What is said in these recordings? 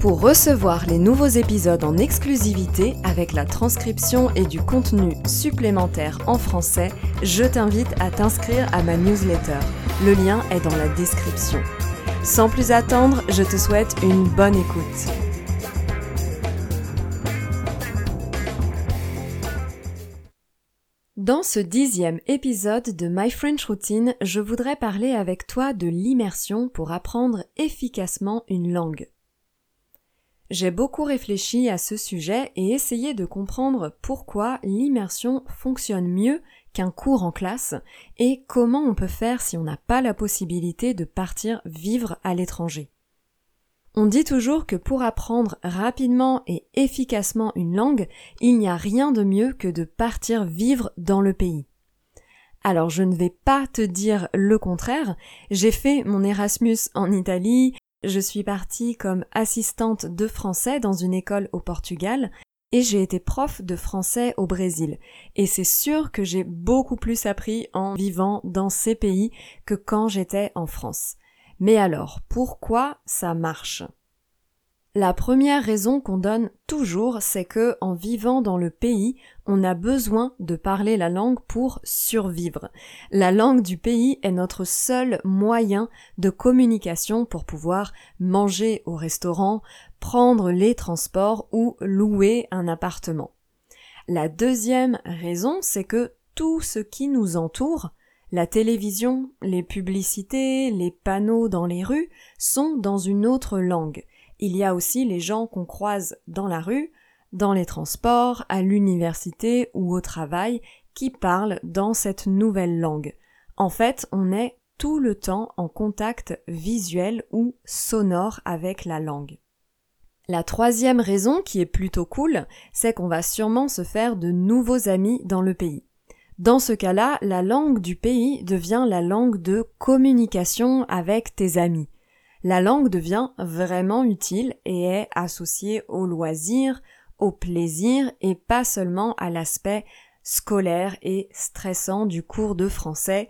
Pour recevoir les nouveaux épisodes en exclusivité avec la transcription et du contenu supplémentaire en français, je t'invite à t'inscrire à ma newsletter. Le lien est dans la description. Sans plus attendre, je te souhaite une bonne écoute. Dans ce dixième épisode de My French Routine, je voudrais parler avec toi de l'immersion pour apprendre efficacement une langue. J'ai beaucoup réfléchi à ce sujet et essayé de comprendre pourquoi l'immersion fonctionne mieux qu'un cours en classe et comment on peut faire si on n'a pas la possibilité de partir vivre à l'étranger. On dit toujours que pour apprendre rapidement et efficacement une langue, il n'y a rien de mieux que de partir vivre dans le pays. Alors je ne vais pas te dire le contraire, j'ai fait mon Erasmus en Italie, je suis partie comme assistante de français dans une école au Portugal et j'ai été prof de français au Brésil. Et c'est sûr que j'ai beaucoup plus appris en vivant dans ces pays que quand j'étais en France. Mais alors, pourquoi ça marche? La première raison qu'on donne toujours, c'est que, en vivant dans le pays, on a besoin de parler la langue pour survivre. La langue du pays est notre seul moyen de communication pour pouvoir manger au restaurant, prendre les transports ou louer un appartement. La deuxième raison, c'est que tout ce qui nous entoure, la télévision, les publicités, les panneaux dans les rues, sont dans une autre langue il y a aussi les gens qu'on croise dans la rue, dans les transports, à l'université ou au travail, qui parlent dans cette nouvelle langue. En fait, on est tout le temps en contact visuel ou sonore avec la langue. La troisième raison, qui est plutôt cool, c'est qu'on va sûrement se faire de nouveaux amis dans le pays. Dans ce cas-là, la langue du pays devient la langue de communication avec tes amis la langue devient vraiment utile et est associée au loisir, au plaisir et pas seulement à l'aspect scolaire et stressant du cours de français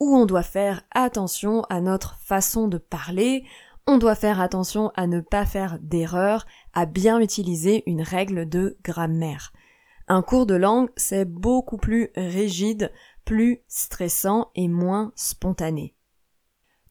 où on doit faire attention à notre façon de parler, on doit faire attention à ne pas faire d'erreurs, à bien utiliser une règle de grammaire. Un cours de langue, c'est beaucoup plus rigide, plus stressant et moins spontané.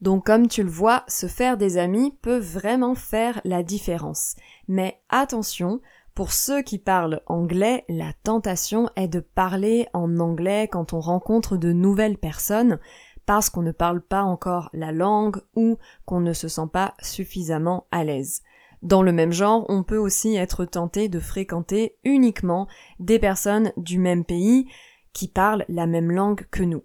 Donc comme tu le vois, se faire des amis peut vraiment faire la différence. Mais attention, pour ceux qui parlent anglais, la tentation est de parler en anglais quand on rencontre de nouvelles personnes parce qu'on ne parle pas encore la langue ou qu'on ne se sent pas suffisamment à l'aise. Dans le même genre, on peut aussi être tenté de fréquenter uniquement des personnes du même pays qui parlent la même langue que nous.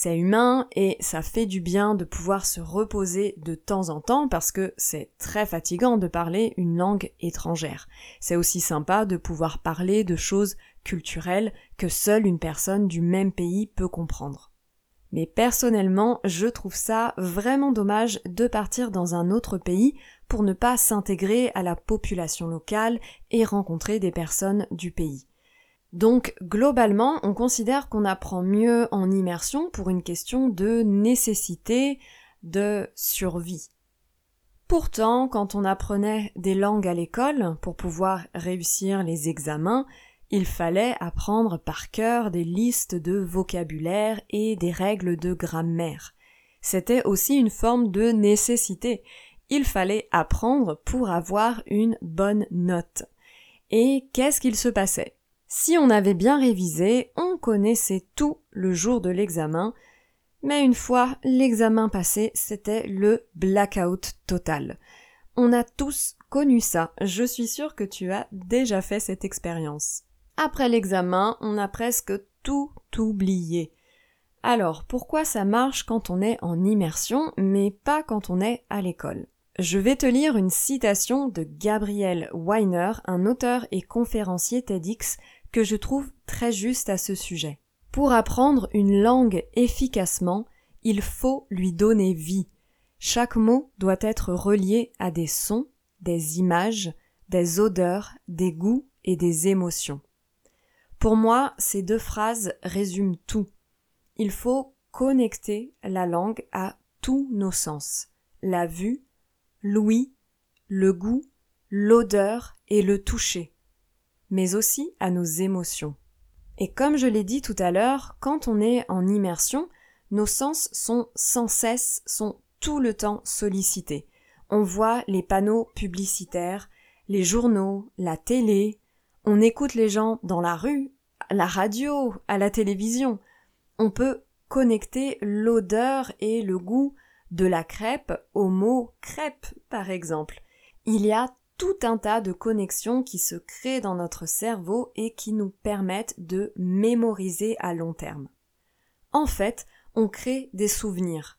C'est humain et ça fait du bien de pouvoir se reposer de temps en temps parce que c'est très fatigant de parler une langue étrangère. C'est aussi sympa de pouvoir parler de choses culturelles que seule une personne du même pays peut comprendre. Mais personnellement, je trouve ça vraiment dommage de partir dans un autre pays pour ne pas s'intégrer à la population locale et rencontrer des personnes du pays. Donc globalement, on considère qu'on apprend mieux en immersion pour une question de nécessité, de survie. Pourtant, quand on apprenait des langues à l'école pour pouvoir réussir les examens, il fallait apprendre par cœur des listes de vocabulaire et des règles de grammaire. C'était aussi une forme de nécessité. Il fallait apprendre pour avoir une bonne note. Et qu'est-ce qu'il se passait? Si on avait bien révisé, on connaissait tout le jour de l'examen, mais une fois l'examen passé, c'était le blackout total. On a tous connu ça, je suis sûre que tu as déjà fait cette expérience. Après l'examen, on a presque tout oublié. Alors, pourquoi ça marche quand on est en immersion, mais pas quand on est à l'école? Je vais te lire une citation de Gabriel Weiner, un auteur et conférencier TEDx que je trouve très juste à ce sujet. Pour apprendre une langue efficacement, il faut lui donner vie. Chaque mot doit être relié à des sons, des images, des odeurs, des goûts et des émotions. Pour moi, ces deux phrases résument tout. Il faut connecter la langue à tous nos sens. La vue, l'ouïe, le goût, l'odeur et le toucher. Mais aussi à nos émotions. Et comme je l'ai dit tout à l'heure, quand on est en immersion, nos sens sont sans cesse, sont tout le temps sollicités. On voit les panneaux publicitaires, les journaux, la télé, on écoute les gens dans la rue, à la radio, à la télévision. On peut connecter l'odeur et le goût de la crêpe au mot crêpe, par exemple. Il y a tout un tas de connexions qui se créent dans notre cerveau et qui nous permettent de mémoriser à long terme. En fait, on crée des souvenirs.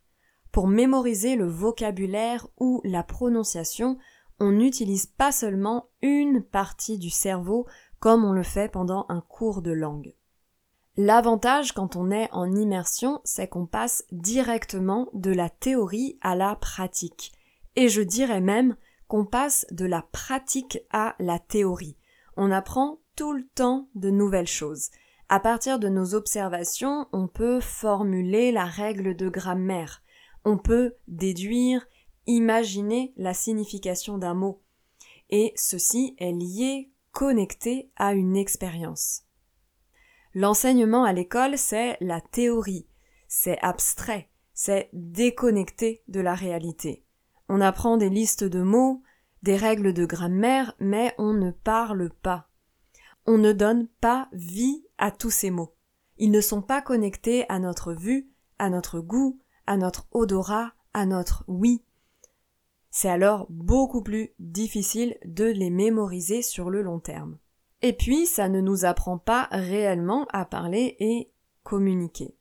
Pour mémoriser le vocabulaire ou la prononciation, on n'utilise pas seulement une partie du cerveau comme on le fait pendant un cours de langue. L'avantage quand on est en immersion, c'est qu'on passe directement de la théorie à la pratique. Et je dirais même qu'on passe de la pratique à la théorie. On apprend tout le temps de nouvelles choses. À partir de nos observations, on peut formuler la règle de grammaire. On peut déduire, imaginer la signification d'un mot. Et ceci est lié, connecté à une expérience. L'enseignement à l'école, c'est la théorie, c'est abstrait, c'est déconnecté de la réalité. On apprend des listes de mots, des règles de grammaire, mais on ne parle pas. On ne donne pas vie à tous ces mots. Ils ne sont pas connectés à notre vue, à notre goût, à notre odorat, à notre oui. C'est alors beaucoup plus difficile de les mémoriser sur le long terme. Et puis, ça ne nous apprend pas réellement à parler et communiquer.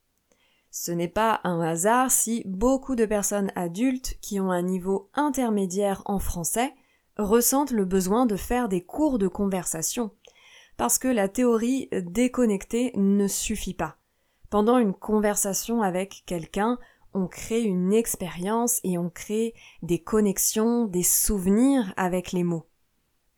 Ce n'est pas un hasard si beaucoup de personnes adultes qui ont un niveau intermédiaire en français ressentent le besoin de faire des cours de conversation, parce que la théorie déconnectée ne suffit pas. Pendant une conversation avec quelqu'un, on crée une expérience et on crée des connexions, des souvenirs avec les mots.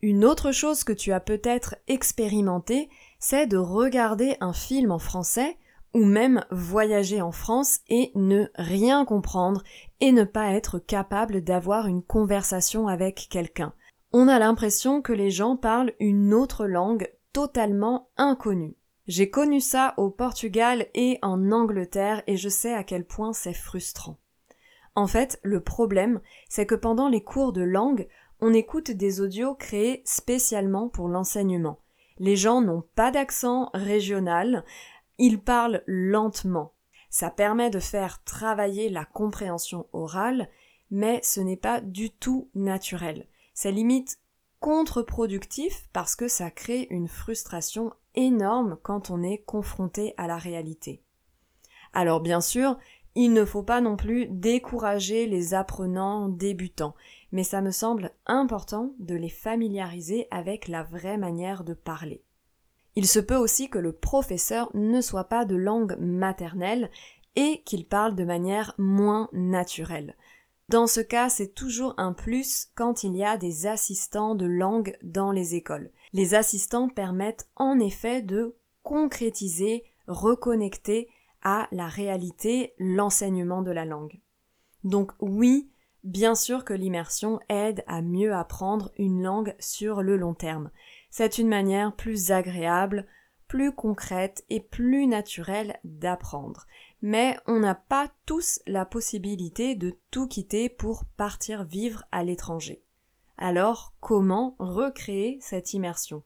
Une autre chose que tu as peut-être expérimenté, c'est de regarder un film en français ou même voyager en France et ne rien comprendre et ne pas être capable d'avoir une conversation avec quelqu'un. On a l'impression que les gens parlent une autre langue totalement inconnue. J'ai connu ça au Portugal et en Angleterre et je sais à quel point c'est frustrant. En fait, le problème, c'est que pendant les cours de langue, on écoute des audios créés spécialement pour l'enseignement. Les gens n'ont pas d'accent régional, ils parlent lentement. Ça permet de faire travailler la compréhension orale, mais ce n'est pas du tout naturel. C'est limite contre-productif parce que ça crée une frustration énorme quand on est confronté à la réalité. Alors bien sûr, il ne faut pas non plus décourager les apprenants débutants, mais ça me semble important de les familiariser avec la vraie manière de parler. Il se peut aussi que le professeur ne soit pas de langue maternelle et qu'il parle de manière moins naturelle. Dans ce cas, c'est toujours un plus quand il y a des assistants de langue dans les écoles. Les assistants permettent en effet de concrétiser, reconnecter à la réalité l'enseignement de la langue. Donc oui, bien sûr que l'immersion aide à mieux apprendre une langue sur le long terme. C'est une manière plus agréable, plus concrète et plus naturelle d'apprendre. Mais on n'a pas tous la possibilité de tout quitter pour partir vivre à l'étranger. Alors comment recréer cette immersion?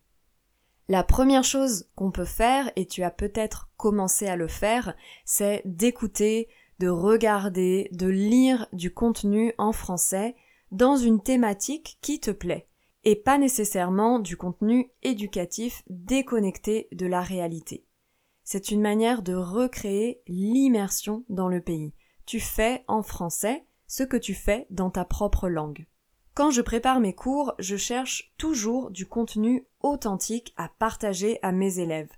La première chose qu'on peut faire, et tu as peut-être commencé à le faire, c'est d'écouter, de regarder, de lire du contenu en français dans une thématique qui te plaît et pas nécessairement du contenu éducatif déconnecté de la réalité. C'est une manière de recréer l'immersion dans le pays. Tu fais en français ce que tu fais dans ta propre langue. Quand je prépare mes cours, je cherche toujours du contenu authentique à partager à mes élèves.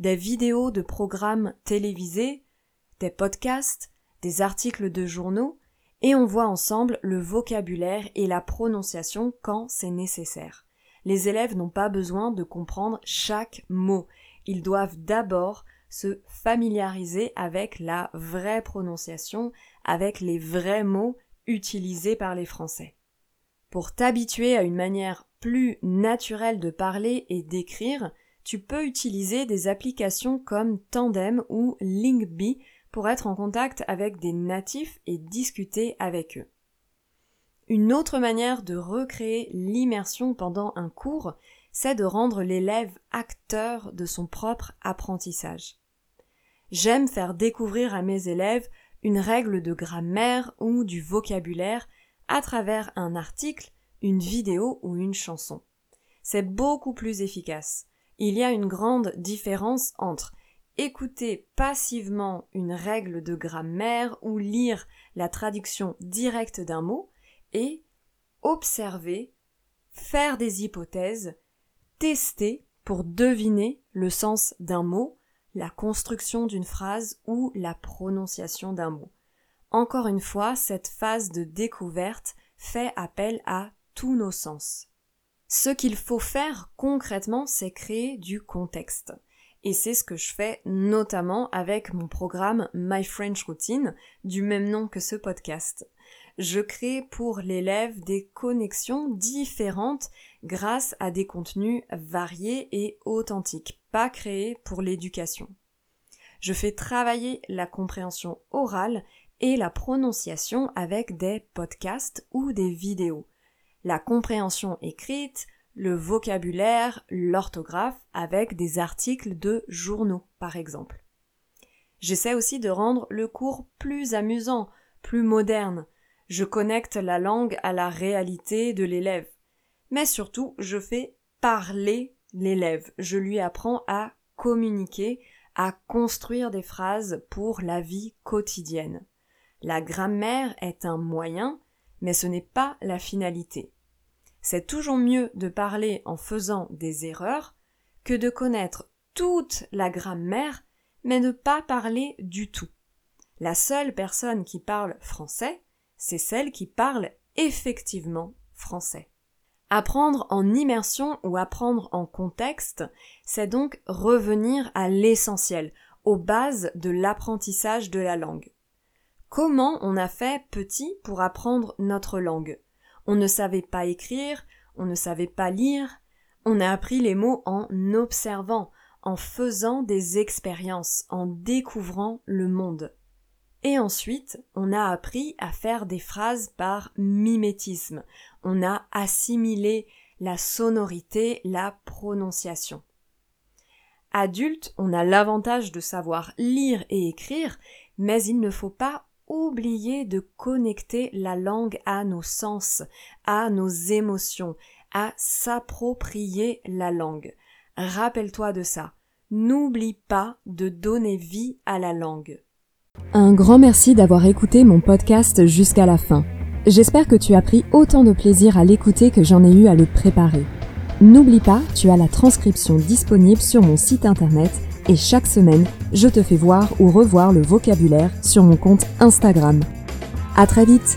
Des vidéos de programmes télévisés, des podcasts, des articles de journaux, et on voit ensemble le vocabulaire et la prononciation quand c'est nécessaire. Les élèves n'ont pas besoin de comprendre chaque mot. Ils doivent d'abord se familiariser avec la vraie prononciation, avec les vrais mots utilisés par les Français. Pour t'habituer à une manière plus naturelle de parler et d'écrire, tu peux utiliser des applications comme Tandem ou Linkbee pour être en contact avec des natifs et discuter avec eux. Une autre manière de recréer l'immersion pendant un cours, c'est de rendre l'élève acteur de son propre apprentissage. J'aime faire découvrir à mes élèves une règle de grammaire ou du vocabulaire à travers un article, une vidéo ou une chanson. C'est beaucoup plus efficace. Il y a une grande différence entre écouter passivement une règle de grammaire ou lire la traduction directe d'un mot et observer, faire des hypothèses, tester pour deviner le sens d'un mot, la construction d'une phrase ou la prononciation d'un mot. Encore une fois, cette phase de découverte fait appel à tous nos sens. Ce qu'il faut faire concrètement, c'est créer du contexte. Et c'est ce que je fais notamment avec mon programme My French Routine, du même nom que ce podcast. Je crée pour l'élève des connexions différentes grâce à des contenus variés et authentiques, pas créés pour l'éducation. Je fais travailler la compréhension orale et la prononciation avec des podcasts ou des vidéos. La compréhension écrite, le vocabulaire, l'orthographe avec des articles de journaux, par exemple. J'essaie aussi de rendre le cours plus amusant, plus moderne. Je connecte la langue à la réalité de l'élève. Mais surtout, je fais parler l'élève. Je lui apprends à communiquer, à construire des phrases pour la vie quotidienne. La grammaire est un moyen, mais ce n'est pas la finalité. C'est toujours mieux de parler en faisant des erreurs que de connaître toute la grammaire mais ne pas parler du tout. La seule personne qui parle français, c'est celle qui parle effectivement français. Apprendre en immersion ou apprendre en contexte, c'est donc revenir à l'essentiel, aux bases de l'apprentissage de la langue. Comment on a fait petit pour apprendre notre langue? On ne savait pas écrire, on ne savait pas lire, on a appris les mots en observant, en faisant des expériences, en découvrant le monde. Et ensuite, on a appris à faire des phrases par mimétisme. On a assimilé la sonorité, la prononciation. Adulte, on a l'avantage de savoir lire et écrire, mais il ne faut pas oublier de connecter la langue à nos sens, à nos émotions, à s'approprier la langue. Rappelle-toi de ça. N'oublie pas de donner vie à la langue. Un grand merci d'avoir écouté mon podcast jusqu'à la fin. J'espère que tu as pris autant de plaisir à l'écouter que j'en ai eu à le préparer. N'oublie pas, tu as la transcription disponible sur mon site internet et chaque semaine, je te fais voir ou revoir le vocabulaire sur mon compte Instagram. À très vite!